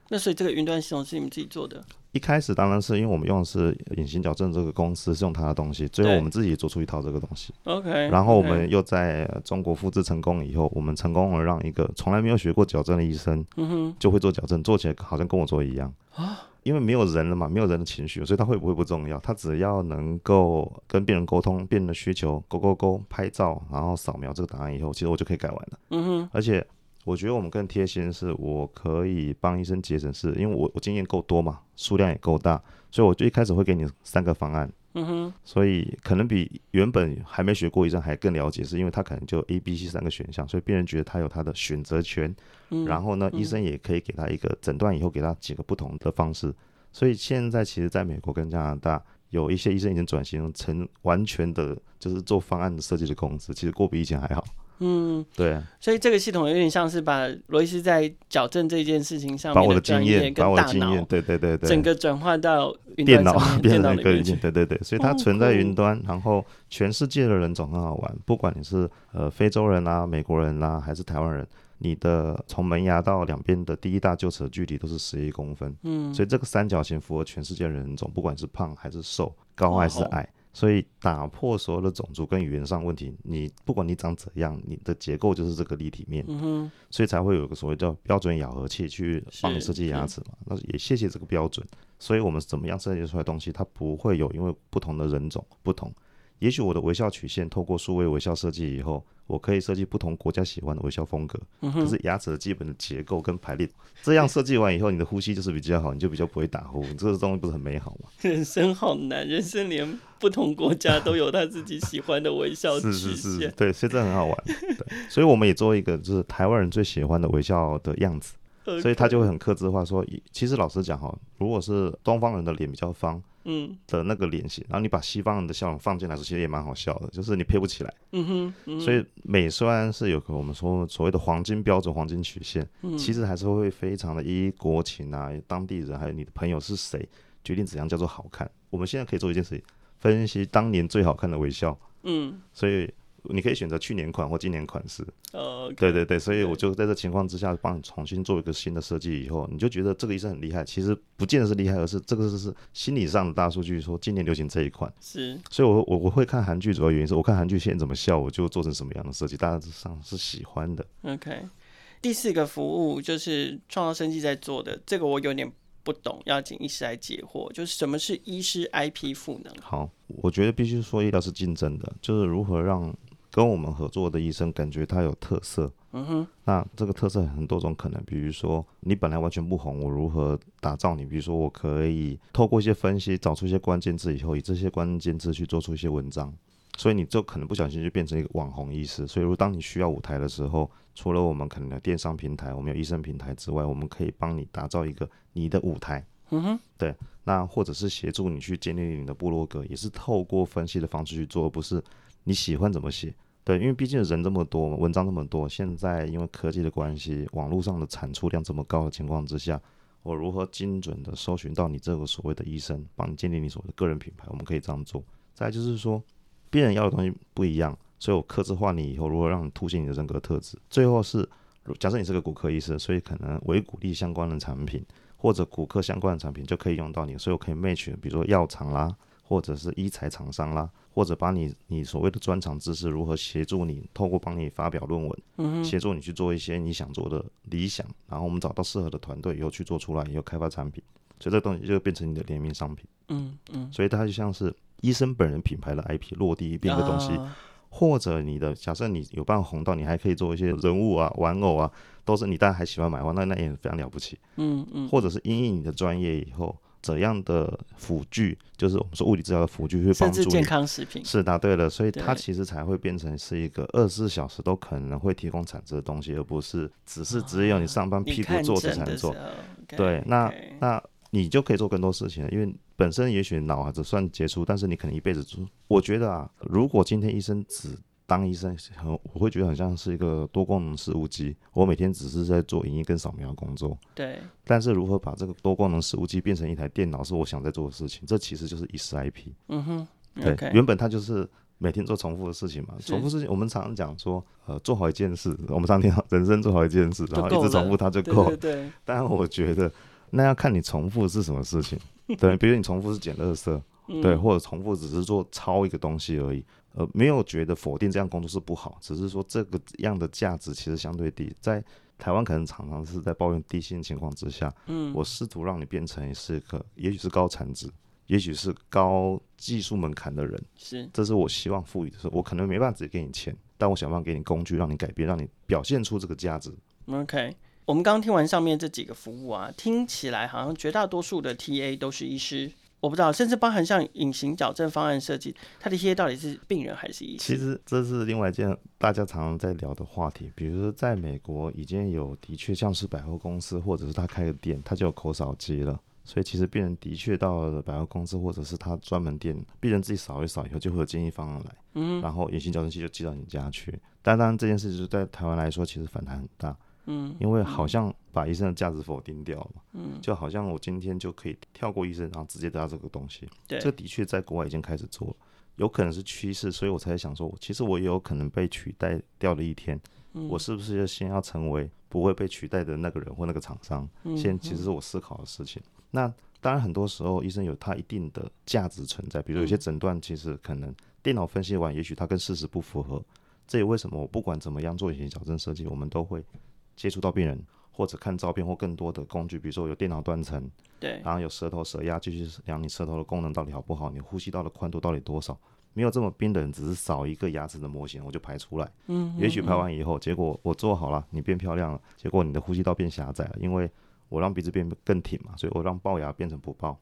Speaker 1: 那所以这个云端系统是你们自己做的？
Speaker 2: 一开始当然是因为我们用的是隐形矫正这个公司是用它的东西，最后我们自己做出一套这个东西。
Speaker 1: OK，
Speaker 2: 然后我们又在中国复制成功以后，我们成功了让一个从来没有学过矫正的医生，嗯哼，就会做矫正，做起来好像跟我做一样啊。因为没有人了嘛，没有人的情绪，所以他会不会不重要，他只要能够跟病人沟通病人的需求，勾勾勾拍照，然后扫描这个答案以后，其实我就可以改完了。嗯哼，而且。我觉得我们更贴心的是，我可以帮医生节省事，因为我我经验够多嘛，数量也够大，所以我就一开始会给你三个方案。嗯哼，所以可能比原本还没学过医生还更了解，是因为他可能就 A、B、C 三个选项，所以病人觉得他有他的选择权。嗯，然后呢，医生也可以给他一个诊断以后给他几个不同的方式。所以现在其实在美国跟加拿大，有一些医生已经转型成完全的就是做方案的设计的公司，其实过比以前还好。嗯，对，
Speaker 1: 所以这个系统有点像是把罗伊斯在矫正这件事情上面
Speaker 2: 把我的经验跟大脑，对对对对，
Speaker 1: 整个转化到
Speaker 2: 电脑 变成一个对对对，所以它存在云端，然后全世界的人种很好玩，不管你是呃非洲人啊、美国人啊，还是台湾人，你的从门牙到两边的第一大臼齿的距离都是十一公分，嗯，所以这个三角形符合全世界人种，不管是胖还是瘦，高还是矮。所以打破所有的种族跟语言上问题，你不管你长怎样，你的结构就是这个立体面，嗯，所以才会有一个所谓叫标准咬合器去帮你设计牙齿嘛。那也谢谢这个标准，所以我们怎么样设计出来的东西，它不会有因为不同的人种不同。也许我的微笑曲线透过数位微笑设计以后，我可以设计不同国家喜欢的微笑风格。就是牙齿的基本的结构跟排列，这样设计完以后，你的呼吸就是比较好，你就比较不会打呼。这个东西不是很美好吗？
Speaker 1: 人生好难，人生连不同国家都有他自己喜欢的微笑曲线。
Speaker 2: 是是是，对，所以这很好玩。对，所以我们也做一个就是台湾人最喜欢的微笑的样子，所以他就会很克制化说，其实老实讲哈，如果是东方人的脸比较方。嗯的那个脸型，然后你把西方人的笑容放进来时，其实也蛮好笑的，就是你配不起来。嗯哼，嗯哼，所以美虽然是有个我们说所谓的黄金标准、黄金曲线，嗯、其实还是会非常的依国情啊、当地人还有你的朋友是谁，决定怎样叫做好看。我们现在可以做一件事情，分析当年最好看的微笑。嗯，所以。你可以选择去年款或今年款式。呃，okay, 对对对，所以我就在这情况之下帮你重新做一个新的设计，以后你就觉得这个医生很厉害。其实不见得是厉害，而是这个是是心理上的大数据，说今年流行这一款。是，所以我我我会看韩剧，主要原因是我看韩剧现在怎么笑，我就做成什么样的设计，大致上是喜欢的。
Speaker 1: OK，第四个服务就是创造生机在做的，这个我有点。不懂，要请医师来解惑。就是什么是医师 IP 赋能？
Speaker 2: 好，我觉得必须说医疗是竞争的，就是如何让跟我们合作的医生感觉他有特色。嗯哼，那这个特色很多种可能，比如说你本来完全不红，我如何打造你？比如说我可以透过一些分析，找出一些关键字以后，以这些关键字去做出一些文章。所以你就可能不小心就变成一个网红医师。所以，如果当你需要舞台的时候，除了我们可能的电商平台，我们有医生平台之外，我们可以帮你打造一个你的舞台。嗯哼，对。那或者是协助你去建立你的部落格，也是透过分析的方式去做，而不是你喜欢怎么写。对，因为毕竟人这么多，文章这么多，现在因为科技的关系，网络上的产出量这么高的情况之下，我如何精准的搜寻到你这个所谓的医生，帮你建立你所谓的个人品牌？我们可以这样做。再就是说。病人要的东西不一样，所以我克制化你以后，如何让你凸显你的人格特质？最后是，假设你是个骨科医师，所以可能微骨力相关的产品或者骨科相关的产品就可以用到你，所以我可以 match，比如说药厂啦，或者是医材厂商啦，或者把你你所谓的专长知识如何协助你，透过帮你发表论文，嗯，协助你去做一些你想做的理想，然后我们找到适合的团队以后去做出来，以后开发产品，所以这东西就变成你的联名商品，嗯嗯，所以它就像是。医生本人品牌的 IP 落地一遍的东西，或者你的假设你有办法红到，你还可以做一些人物啊、玩偶啊，都是你大家还喜欢买的话，那那也非常了不起。嗯嗯。或者是因应你的专业以后，怎样的辅具，就是我们说物理治疗的辅具，去帮助你
Speaker 1: 健康食品。
Speaker 2: 是答对了，所以它其实才会变成是一个二十四小时都可能会提供产值的东西，而不是只是只有你上班屁股坐着才能做。
Speaker 1: 哦、
Speaker 2: 对，那
Speaker 1: okay.
Speaker 2: 那你就可以做更多事情了，因为本身也许脑还只算杰出，但是你可能一辈子做。我觉得啊，如果今天医生只当医生很，我会觉得很像是一个多功能事务机。我每天只是在做影印跟扫描工作。
Speaker 1: 对。
Speaker 2: 但是如何把这个多功能事务机变成一台电脑，是我想在做的事情。这其实就是遗失 IP。
Speaker 1: 嗯哼。
Speaker 2: 对。
Speaker 1: Okay.
Speaker 2: 原本它就是每天做重复的事情嘛。重复事情，我们常常讲说，呃，做好一件事，我们常听到人生做好一件事，然后一直重复它就够了。
Speaker 1: 对对对。
Speaker 2: 但我觉得，那要看你重复是什么事情。对，比如你重复是捡垃圾，对，或者重复只是做抄一个东西而已。呃，没有觉得否定这样工作是不好，只是说这个样的价值其实相对低，在台湾可能常常是在抱怨低薪情况之下，嗯，我试图让你变成是个，也许是高产值，也许是高技术门槛的人，
Speaker 1: 是，
Speaker 2: 这是我希望赋予的，是我可能没办法直接给你钱，但我想办法给你工具，让你改变，让你表现出这个价值。
Speaker 1: OK，我们刚刚听完上面这几个服务啊，听起来好像绝大多数的 TA 都是医师。我不知道，甚至包含像隐形矫正方案设计，它的一些到底是病人还是医生？
Speaker 2: 其实这是另外一件大家常常在聊的话题。比如说，在美国已经有的确像是百货公司，或者是他开个店，他就有口扫机了。所以其实病人的确到了百货公司，或者是他专门店，病人自己扫一扫以后，就会有建议方案来，嗯，然后隐形矫正器就寄到你家去。但当然这件事就是在台湾来说，其实反弹很大。嗯，因为好像把医生的价值否定掉了，嗯，就好像我今天就可以跳过医生，然后直接得到这个东西。对，这的确在国外已经开始做了，有可能是趋势，所以我才想说，其实我也有可能被取代掉的一天。嗯，我是不是要先要成为不会被取代的那个人或那个厂商？嗯，先，其实是我思考的事情。那当然，很多时候医生有他一定的价值存在，比如有些诊断其实可能电脑分析完，也许它跟事实不符合。这也为什么我不管怎么样做隐形矫正设计，我们都会。接触到病人，或者看照片，或更多的工具，比如说有电脑断层，
Speaker 1: 对，
Speaker 2: 然后有舌头舌压，继续量你舌头的功能到底好不好，你呼吸道的宽度到底多少？没有这么冰的人，只是少一个牙齿的模型，我就排出来。嗯，嗯，嗯，也许排完以后，结果我做好了，你变漂亮了，结果你的呼吸道变狭窄了，因为我让鼻子变更挺嘛，所以我让龅牙变成不龅。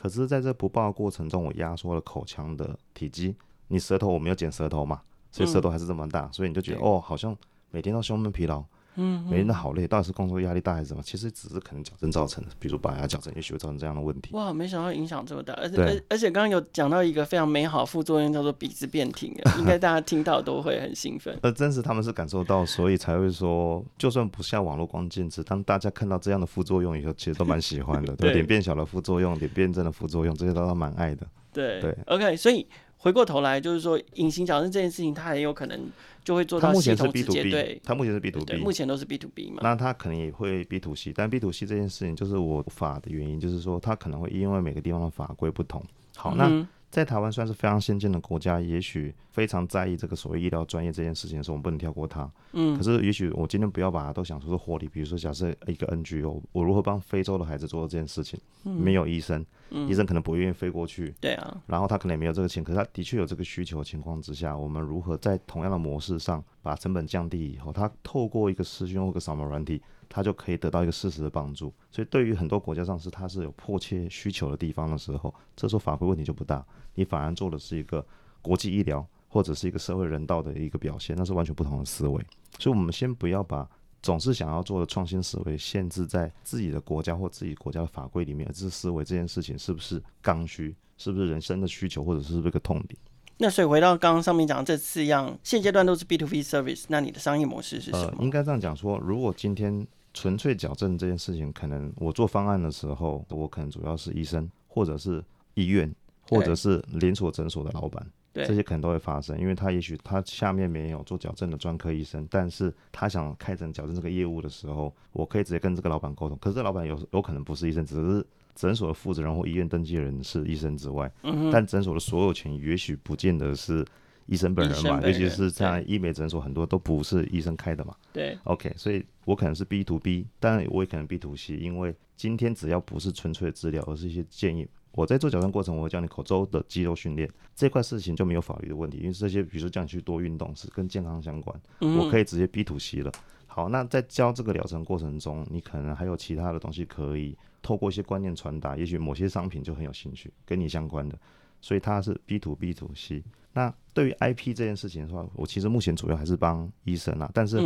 Speaker 2: 可是在这不龅的过程中，我压缩了口腔的体积，你舌头我没有剪舌头嘛，所以舌头还是这么大，嗯、所以你就觉得哦，好像每天都胸闷疲劳。嗯，每天都好累，到底是工作压力大还是什么？其实只是可能矫正造成的，比如拔牙矫正，也许会造成这样的问题。
Speaker 1: 哇，没想到影响这么大，而且而而且刚刚有讲到一个非常美好副作用，叫做鼻子变挺，应该大家听到都会很兴奋。
Speaker 2: 而 真实他们是感受到，所以才会说，就算不像网络光剑指，当大家看到这样的副作用以后，其实都蛮喜欢的。对，脸变小的副作用，脸变正的副作用，这些都是蛮爱的。
Speaker 1: 对
Speaker 2: 对
Speaker 1: ，OK，所以。回过头来，就是说隐形矫正这件事情，它很有可能就会做到系统直接对。
Speaker 2: 它目前是 B to B，
Speaker 1: 目前都是 B to B 嘛。
Speaker 2: 那它可能也会 B to C，但 B to C 这件事情，就是我法的原因，就是说它可能会因为每个地方的法规不同。好，那。嗯在台湾算是非常先进的国家，也许非常在意这个所谓医疗专业这件事情的时候，我们不能跳过它。嗯，可是也许我今天不要把它都想说是获利。比如说，假设一个 NGO，我如何帮非洲的孩子做这件事情？嗯，没有医生，嗯，医生可能不愿意飞过去。对啊，然后他可能也没有这个钱，可是他的确有这个需求的情况之下，我们如何在同样的模式上把成本降低以后，他透过一个视讯或个扫描软体。他就可以得到一个事实的帮助，所以对于很多国家上是他是有迫切需求的地方的时候，这时候法规问题就不大，你反而做的是一个国际医疗或者是一个社会人道的一个表现，那是完全不同的思维。所以，我们先不要把总是想要做的创新思维限制在自己的国家或自己国家的法规里面，而是思维这件事情是不是刚需，是不是人生的需求，或者是不是一个痛点。
Speaker 1: 那所以回到刚刚上面讲的这四样，现阶段都是 B to B service，那你的商业模式是什么？
Speaker 2: 呃，应该这样讲说，如果今天。纯粹矫正这件事情，可能我做方案的时候，我可能主要是医生，或者是医院，或者是连锁诊所的老板，这些可能都会发生。因为他也许他下面没有做矫正的专科医生，但是他想开展矫正这个业务的时候，我可以直接跟这个老板沟通。可是这老板有有可能不是医生，只是诊所的负责人或医院登记人是医生之外，嗯、但诊所的所有权也许不见得是。医生本人嘛，人尤其是在医美诊所，很多都不是医生开的嘛。对，OK，所以我可能是 B to B，当然我也可能 B to C，因为今天只要不是纯粹的治疗，而是一些建议。我在做矫正过程，我会教你口周的肌肉训练这块事情就没有法律的问题，因为这些比如说叫你去多运动是跟健康相关，嗯、我可以直接 B to C 了。好，那在教这个疗程过程中，你可能还有其他的东西可以透过一些观念传达，也许某些商品就很有兴趣，跟你相关的，所以它是 B to B to C。那对于 IP 这件事情的话，我其实目前主要还是帮医生啊，但是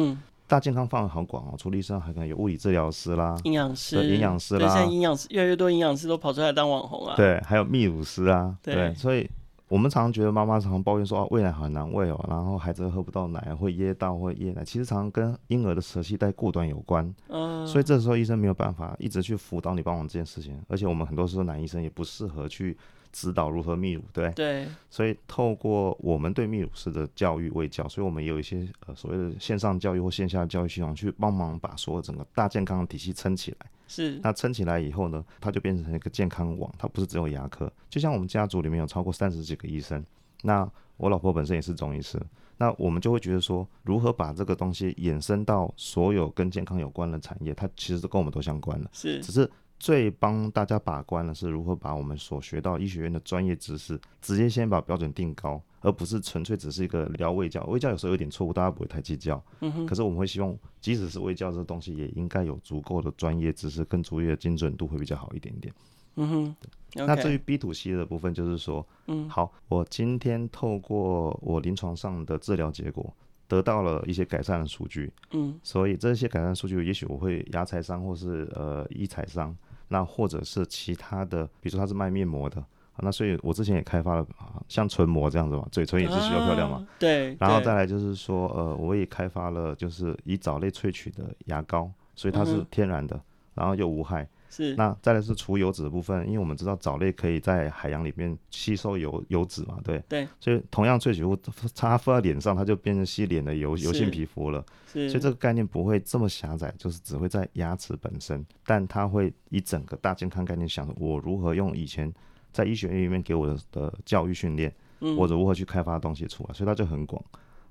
Speaker 2: 大健康范围好广哦，除了医生还可能有物理治疗师啦、
Speaker 1: 营养师、
Speaker 2: 营养师啦，
Speaker 1: 现在营养师越来越多，营养师都跑出来当网红啊。
Speaker 2: 对，还有泌乳师啊，对，
Speaker 1: 对，
Speaker 2: 所以我们常常觉得妈妈常常抱怨说啊，喂奶很难喂哦，然后孩子喝不到奶，会噎到，会噎奶，其实常常跟婴儿的舌系带过短有关。嗯，所以这时候医生没有办法一直去辅导你帮忙这件事情，而且我们很多时候男医生也不适合去。指导如何泌乳，对
Speaker 1: 对，
Speaker 2: 所以透过我们对泌乳师的教育卫教，所以我们也有一些呃所谓的线上教育或线下教育系统，去帮忙把所有整个大健康的体系撑起来。
Speaker 1: 是，
Speaker 2: 那撑起来以后呢，它就变成一个健康网，它不是只有牙科。就像我们家族里面有超过三十几个医生，那我老婆本身也是中医师，那我们就会觉得说，如何把这个东西衍生到所有跟健康有关的产业，它其实都跟我们都相关的。
Speaker 1: 是，
Speaker 2: 只是。最帮大家把关的是如何把我们所学到医学院的专业知识，直接先把标准定高，而不是纯粹只是一个聊卫教。卫教有时候有点错误，大家不会太计较。嗯哼。可是我们会希望，即使是卫教这个东西，也应该有足够的专业知识跟足业的精准度会比较好一点点。嗯哼。那至于 B to C 的部分，就是说，嗯，好，我今天透过我临床上的治疗结果，得到了一些改善的数据。嗯。所以这些改善数据，也许我会牙材商或是呃医材商。那或者是其他的，比如说他是卖面膜的，那所以我之前也开发了啊，像唇膜这样子嘛，嘴唇也是需要漂亮嘛，啊、
Speaker 1: 对。
Speaker 2: 然后再来就是说，呃，我也开发了就是以藻类萃取的牙膏，所以它是天然的，嗯、然后又无害。
Speaker 1: 是，
Speaker 2: 那再来是除油脂的部分，因为我们知道藻类可以在海洋里面吸收油油脂嘛，对，
Speaker 1: 对，
Speaker 2: 所以同样萃取物擦敷在脸上，它就变成吸脸的油油性皮肤了，是，所以这个概念不会这么狭窄，就是只会在牙齿本身，但它会以整个大健康概念想，我如何用以前在医学院里面给我的的教育训练，或者如何去开发东西出来，所以它就很广，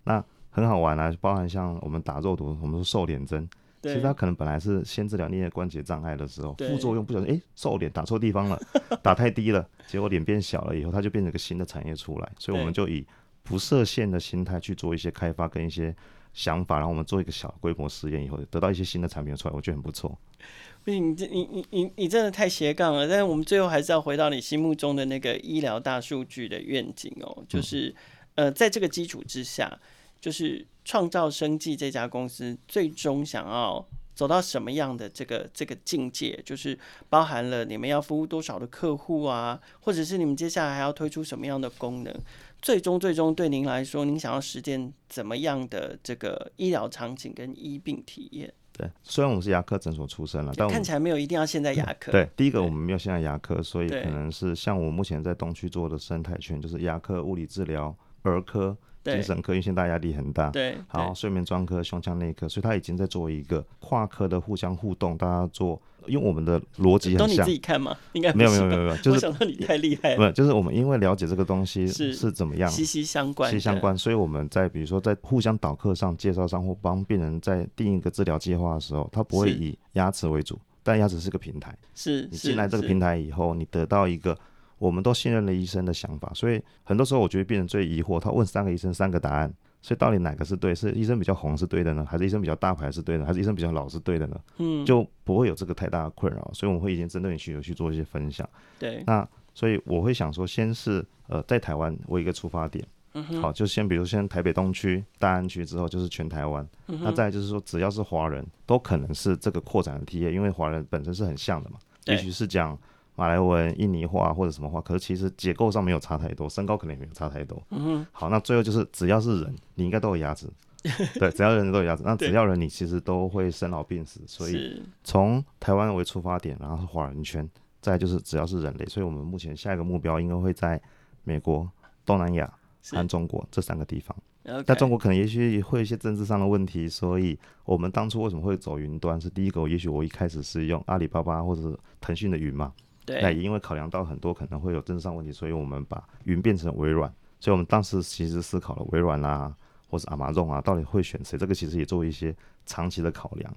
Speaker 2: 那很好玩啊，包含像我们打肉毒，我们说瘦脸针。其实他可能本来是先治疗颞关节障碍的时候，副作用不小心哎，瘦脸打错地方了，打太低了，结果脸变小了以后，它就变成一个新的产业出来。所以我们就以不设限的心态去做一些开发跟一些想法，然后我们做一个小规模实验以后，得到一些新的产品出来，我觉得很不错。
Speaker 1: 不是你这你你你你真的太斜杠了，但是我们最后还是要回到你心目中的那个医疗大数据的愿景哦，就是、嗯、呃，在这个基础之下。就是创造生计这家公司最终想要走到什么样的这个这个境界，就是包含了你们要服务多少的客户啊，或者是你们接下来还要推出什么样的功能？最终最终对您来说，您想要实践怎么样的这个医疗场景跟医病体验？
Speaker 2: 对，虽然我们是牙科诊所出身了，但看
Speaker 1: 起来没有一定要现在牙科。
Speaker 2: 对，第一个我们没有现在牙科，所以可能是像我目前在东区做的生态圈，就是牙科、物理治疗、儿科。精神科，因为现在压力很大，
Speaker 1: 对，
Speaker 2: 好，睡眠专科、胸腔内科，所以他已经在做一个跨科的互相互动，大家做，因为我们的逻辑很像。都你
Speaker 1: 自己看吗？应该
Speaker 2: 没有没有没有没有，就是
Speaker 1: 想到你太厉害了。
Speaker 2: 不是，就是我们因为了解这个东西是是怎么样，
Speaker 1: 息息相关，息息
Speaker 2: 相关，所以我们在比如说在互相导课上、介绍上或帮病人在定一个治疗计划的时候，他不会以牙齿为主，但牙齿是个平台。
Speaker 1: 是，
Speaker 2: 你进来这个平台以后，你得到一个。我们都信任了医生的想法，所以很多时候我觉得病人最疑惑，他问三个医生三个答案，所以到底哪个是对？是医生比较红是对的呢，还是医生比较大牌是对的，还是医生比较老是对的呢？嗯，就不会有这个太大的困扰，所以我们会已经针对你需求去做一些分享。
Speaker 1: 对，
Speaker 2: 那所以我会想说，先是呃在台湾为一个出发点，嗯，好，就先比如先台北东区、大安区之后就是全台湾，嗯，那再来就是说只要是华人都可能是这个扩展的 TA，因为华人本身是很像的嘛，也许是讲。马来文、印尼话或者什么话，可是其实结构上没有差太多，身高可能也没有差太多。嗯。好，那最后就是只要是人，你应该都有牙齿。对，只要人都有牙齿，那 只要人你其实都会生老病死。所以从台湾为出发点，然后是华人圈，再就是只要是人类，所以我们目前下一个目标应该会在美国、东南亚和中国这三个地方。在中国可能也许会有一些政治上的问题，所以我们当初为什么会走云端？是第一个，也许我一开始是用阿里巴巴或者是腾讯的云嘛。对，那也因为考量到很多可能会有政治上问题，所以我们把云变成微软。所以我们当时其实思考了微软啊，或是 Amazon 啊，到底会选谁？这个其实也做一些长期的考量。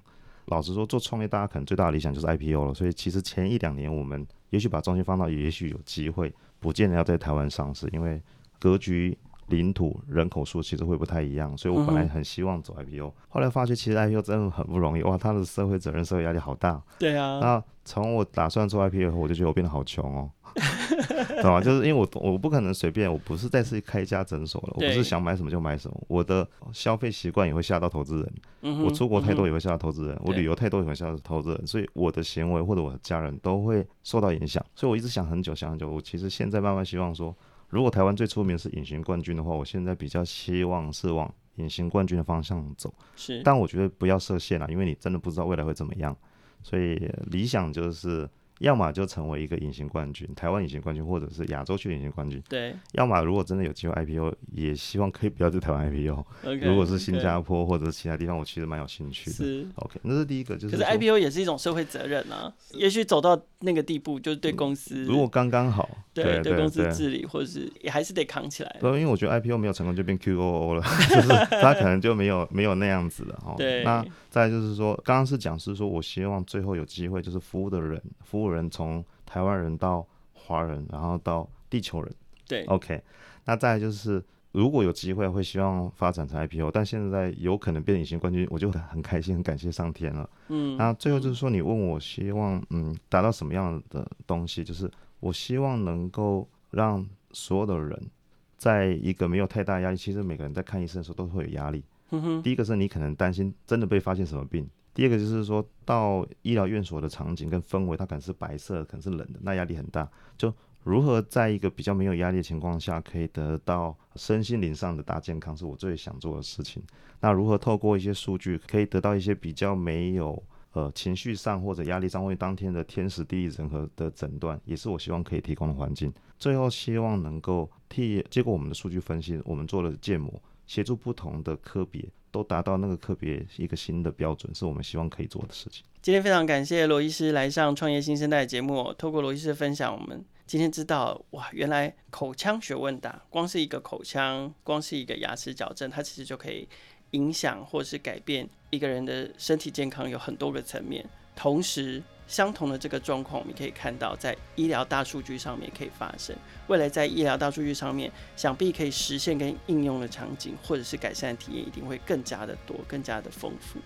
Speaker 2: 老实说，做创业大家可能最大的理想就是 IPO 了。所以其实前一两年我们也许把重心放到，也许有机会，不见得要在台湾上市，因为格局领土人口数其实会不太一样，所以我本来很希望走 IPO，、嗯、后来发觉其实 IPO 真的很不容易，哇，他的社会责任、社会压力好大。
Speaker 1: 对啊。
Speaker 2: 那从我打算做 IPO 以后，我就觉得我变得好穷哦。懂吗？就是因为我我不可能随便，我不是再次开一家诊所了，我不是想买什么就买什么，我的消费习惯也会吓到投资人、嗯，我出国太多也会吓到投资人、嗯，我旅游太多也会吓到投资人，所以我的行为或者我的家人都会受到影响，所以我一直想很久想很久，我其实现在慢慢希望说，如果台湾最出名是隐形冠军的话，我现在比较希望是往隐形冠军的方向走，
Speaker 1: 是，
Speaker 2: 但我觉得不要设限了，因为你真的不知道未来会怎么样，所以理想就是。要么就成为一个隐形冠军，台湾隐形冠军，或者是亚洲区隐形冠军。
Speaker 1: 对。
Speaker 2: 要么如果真的有机会 IPO，也希望可以不要在台湾 IPO。
Speaker 1: Okay,
Speaker 2: 如果是新加坡或者是其他地方，我其实蛮有兴趣的。是。OK，那是第一个，就是。
Speaker 1: 可是 IPO 也是一种社会责任啊，也许走到那个地步，就是对公司。
Speaker 2: 如果刚刚好。对对，公司
Speaker 1: 治理，或者是也还是得扛起来。
Speaker 2: 对，因为我觉得 IPO 没有成功就变 QOO 了，就是他可能就没有没有那样子了哈。
Speaker 1: 对。
Speaker 2: 那再就是说，刚刚是讲是说我希望最后有机会，就是服务的人，服务人从。台湾人到华人，然后到地球人，
Speaker 1: 对
Speaker 2: ，OK。那再就是，如果有机会，会希望发展成 IPO，但现在有可能变隐形冠军，我就很开心，很感谢上天了。嗯，那最后就是说，你问我希望，嗯，达到什么样的东西？就是我希望能够让所有的人，在一个没有太大压力，其实每个人在看医生的时候都会有压力。第一个是你可能担心真的被发现什么病。第二个就是说到医疗院所的场景跟氛围，它可能是白色，可能是冷的，那压力很大。就如何在一个比较没有压力的情况下，可以得到身心灵上的大健康，是我最想做的事情。那如何透过一些数据，可以得到一些比较没有呃情绪上或者压力上，或当天的天时地利人和的诊断，也是我希望可以提供的环境。最后希望能够替经过我们的数据分析，我们做了建模，协助不同的科别。都达到那个科别一个新的标准，是我们希望可以做的事情。
Speaker 1: 今天非常感谢罗医师来上创业新生代节目，透过罗医师分享，我们今天知道哇，原来口腔学问大，光是一个口腔，光是一个牙齿矫正，它其实就可以影响或是改变一个人的身体健康，有很多个层面，同时。相同的这个状况，我们可以看到在医疗大数据上面可以发生。未来在医疗大数据上面，想必可以实现跟应用的场景，或者是改善的体验，一定会更加的多，更加的丰富。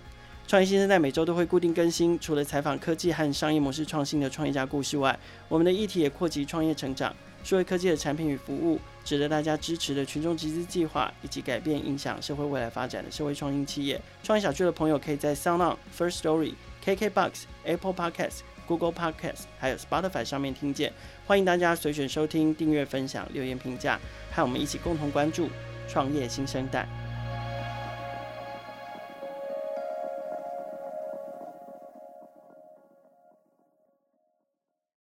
Speaker 1: 创业新声带每周都会固定更新，除了采访科技和商业模式创新的创业家故事外，我们的议题也扩及创业成长、数位科技的产品与服务，值得大家支持的群众集资计划，以及改变影响社会未来发展的社会创新企业。创业小区的朋友可以在 SoundOn First Story。KKBOX、Apple Podcast、Google Podcast，还有 Spotify 上面听见，欢迎大家随选收听、订阅、分享、留言、评价，和我们一起共同关注创业新生代。